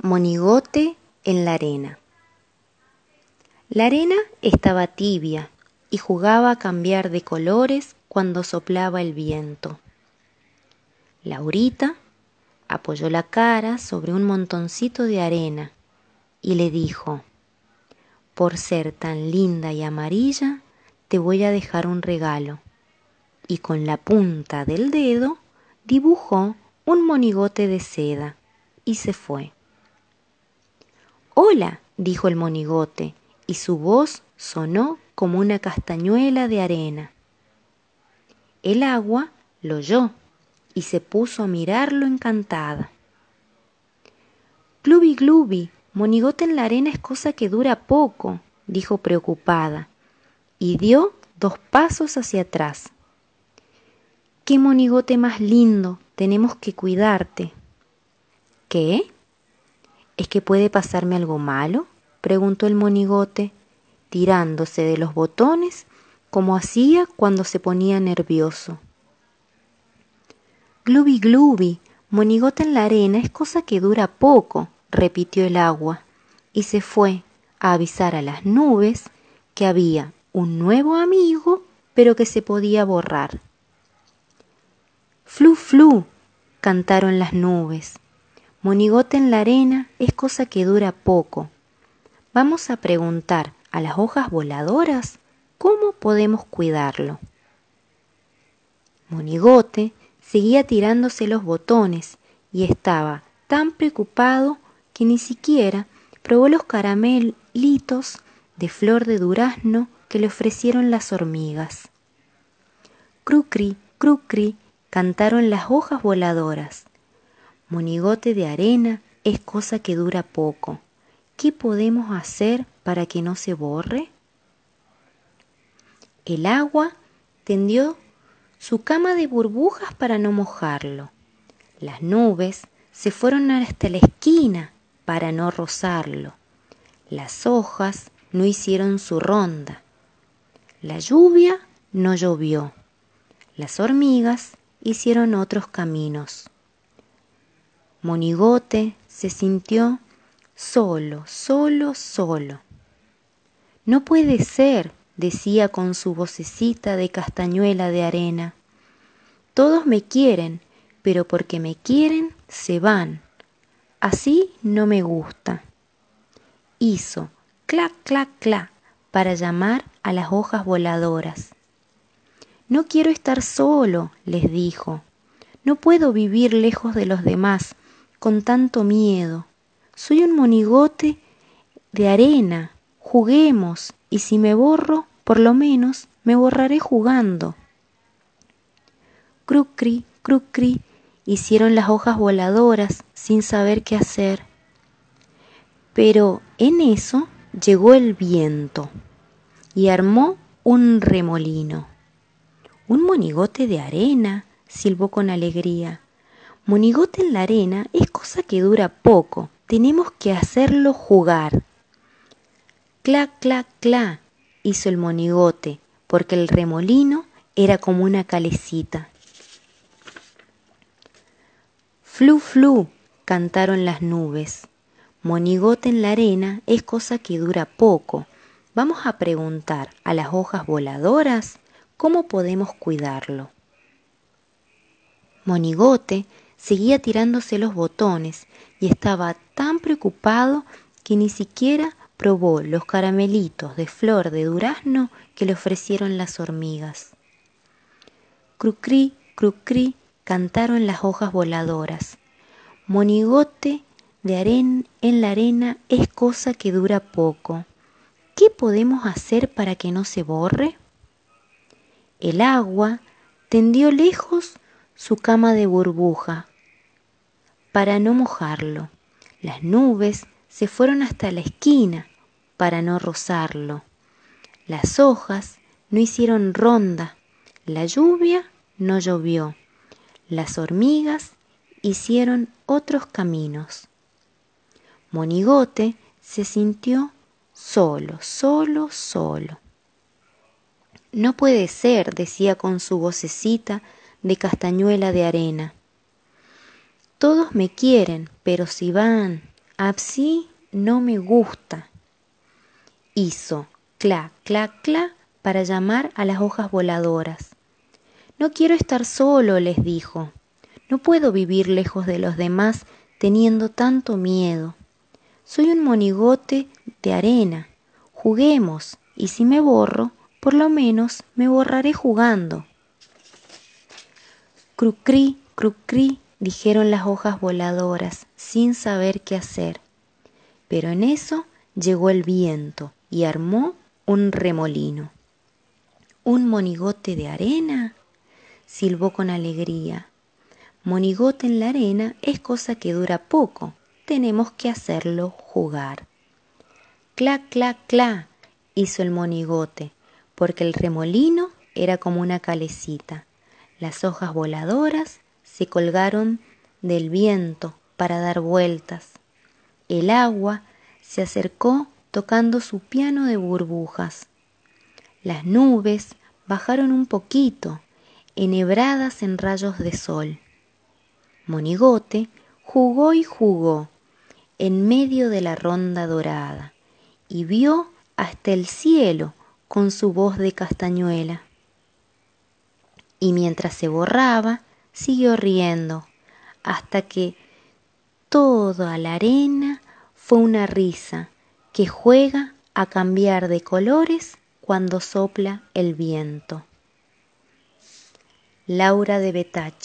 Monigote en la arena. La arena estaba tibia y jugaba a cambiar de colores cuando soplaba el viento. Laurita apoyó la cara sobre un montoncito de arena y le dijo, por ser tan linda y amarilla, te voy a dejar un regalo. Y con la punta del dedo dibujó un monigote de seda y se fue. Hola, dijo el monigote, y su voz sonó como una castañuela de arena. El agua lo oyó y se puso a mirarlo encantada. Glubi, glubi, monigote en la arena es cosa que dura poco, dijo preocupada, y dio dos pasos hacia atrás. ¡Qué monigote más lindo! Tenemos que cuidarte. ¿Qué? ¿Es que puede pasarme algo malo? preguntó el monigote, tirándose de los botones como hacía cuando se ponía nervioso. Glubi, glubi, monigote en la arena es cosa que dura poco, repitió el agua, y se fue a avisar a las nubes que había un nuevo amigo, pero que se podía borrar. Flu, flu, cantaron las nubes. Monigote en la arena es cosa que dura poco. Vamos a preguntar a las hojas voladoras cómo podemos cuidarlo. Monigote seguía tirándose los botones y estaba tan preocupado que ni siquiera probó los caramelitos de flor de durazno que le ofrecieron las hormigas. Crucri, crucri, cantaron las hojas voladoras. Monigote de arena es cosa que dura poco. ¿Qué podemos hacer para que no se borre? El agua tendió su cama de burbujas para no mojarlo. Las nubes se fueron hasta la esquina para no rozarlo. Las hojas no hicieron su ronda. La lluvia no llovió. Las hormigas hicieron otros caminos. Monigote se sintió solo, solo, solo. No puede ser, decía con su vocecita de castañuela de arena. Todos me quieren, pero porque me quieren se van. Así no me gusta. Hizo clac, clac, clac para llamar a las hojas voladoras. No quiero estar solo, les dijo. No puedo vivir lejos de los demás con tanto miedo. Soy un monigote de arena. Juguemos, y si me borro, por lo menos me borraré jugando. Crucri, crucri, hicieron las hojas voladoras sin saber qué hacer. Pero en eso llegó el viento y armó un remolino. Un monigote de arena, silbó con alegría. Monigote en la arena es cosa que dura poco, tenemos que hacerlo jugar. Cla, cla, cla, hizo el monigote, porque el remolino era como una calecita. Flu, flu, cantaron las nubes. Monigote en la arena es cosa que dura poco. Vamos a preguntar a las hojas voladoras cómo podemos cuidarlo. Monigote seguía tirándose los botones y estaba tan preocupado que ni siquiera probó los caramelitos de flor de durazno que le ofrecieron las hormigas. Crucrí, crucrí, cantaron las hojas voladoras. Monigote de arena en la arena es cosa que dura poco. ¿Qué podemos hacer para que no se borre? El agua tendió lejos su cama de burbuja para no mojarlo. Las nubes se fueron hasta la esquina para no rozarlo. Las hojas no hicieron ronda. La lluvia no llovió. Las hormigas hicieron otros caminos. Monigote se sintió solo, solo, solo. No puede ser, decía con su vocecita de castañuela de arena. Todos me quieren, pero si van, Así no me gusta. Hizo cla, cla, cla para llamar a las hojas voladoras. No quiero estar solo, les dijo. No puedo vivir lejos de los demás teniendo tanto miedo. Soy un monigote de arena. Juguemos, y si me borro, por lo menos me borraré jugando. Crucrí, crucrí, dijeron las hojas voladoras, sin saber qué hacer. Pero en eso llegó el viento y armó un remolino. ¿Un monigote de arena? silbó con alegría. Monigote en la arena es cosa que dura poco, tenemos que hacerlo jugar. Cla, cla, cla, hizo el monigote, porque el remolino era como una calecita. Las hojas voladoras se colgaron del viento para dar vueltas. El agua se acercó tocando su piano de burbujas. Las nubes bajaron un poquito, enhebradas en rayos de sol. Monigote jugó y jugó en medio de la ronda dorada y vio hasta el cielo con su voz de castañuela. Y mientras se borraba, siguió riendo hasta que toda la arena fue una risa que juega a cambiar de colores cuando sopla el viento. Laura de Betach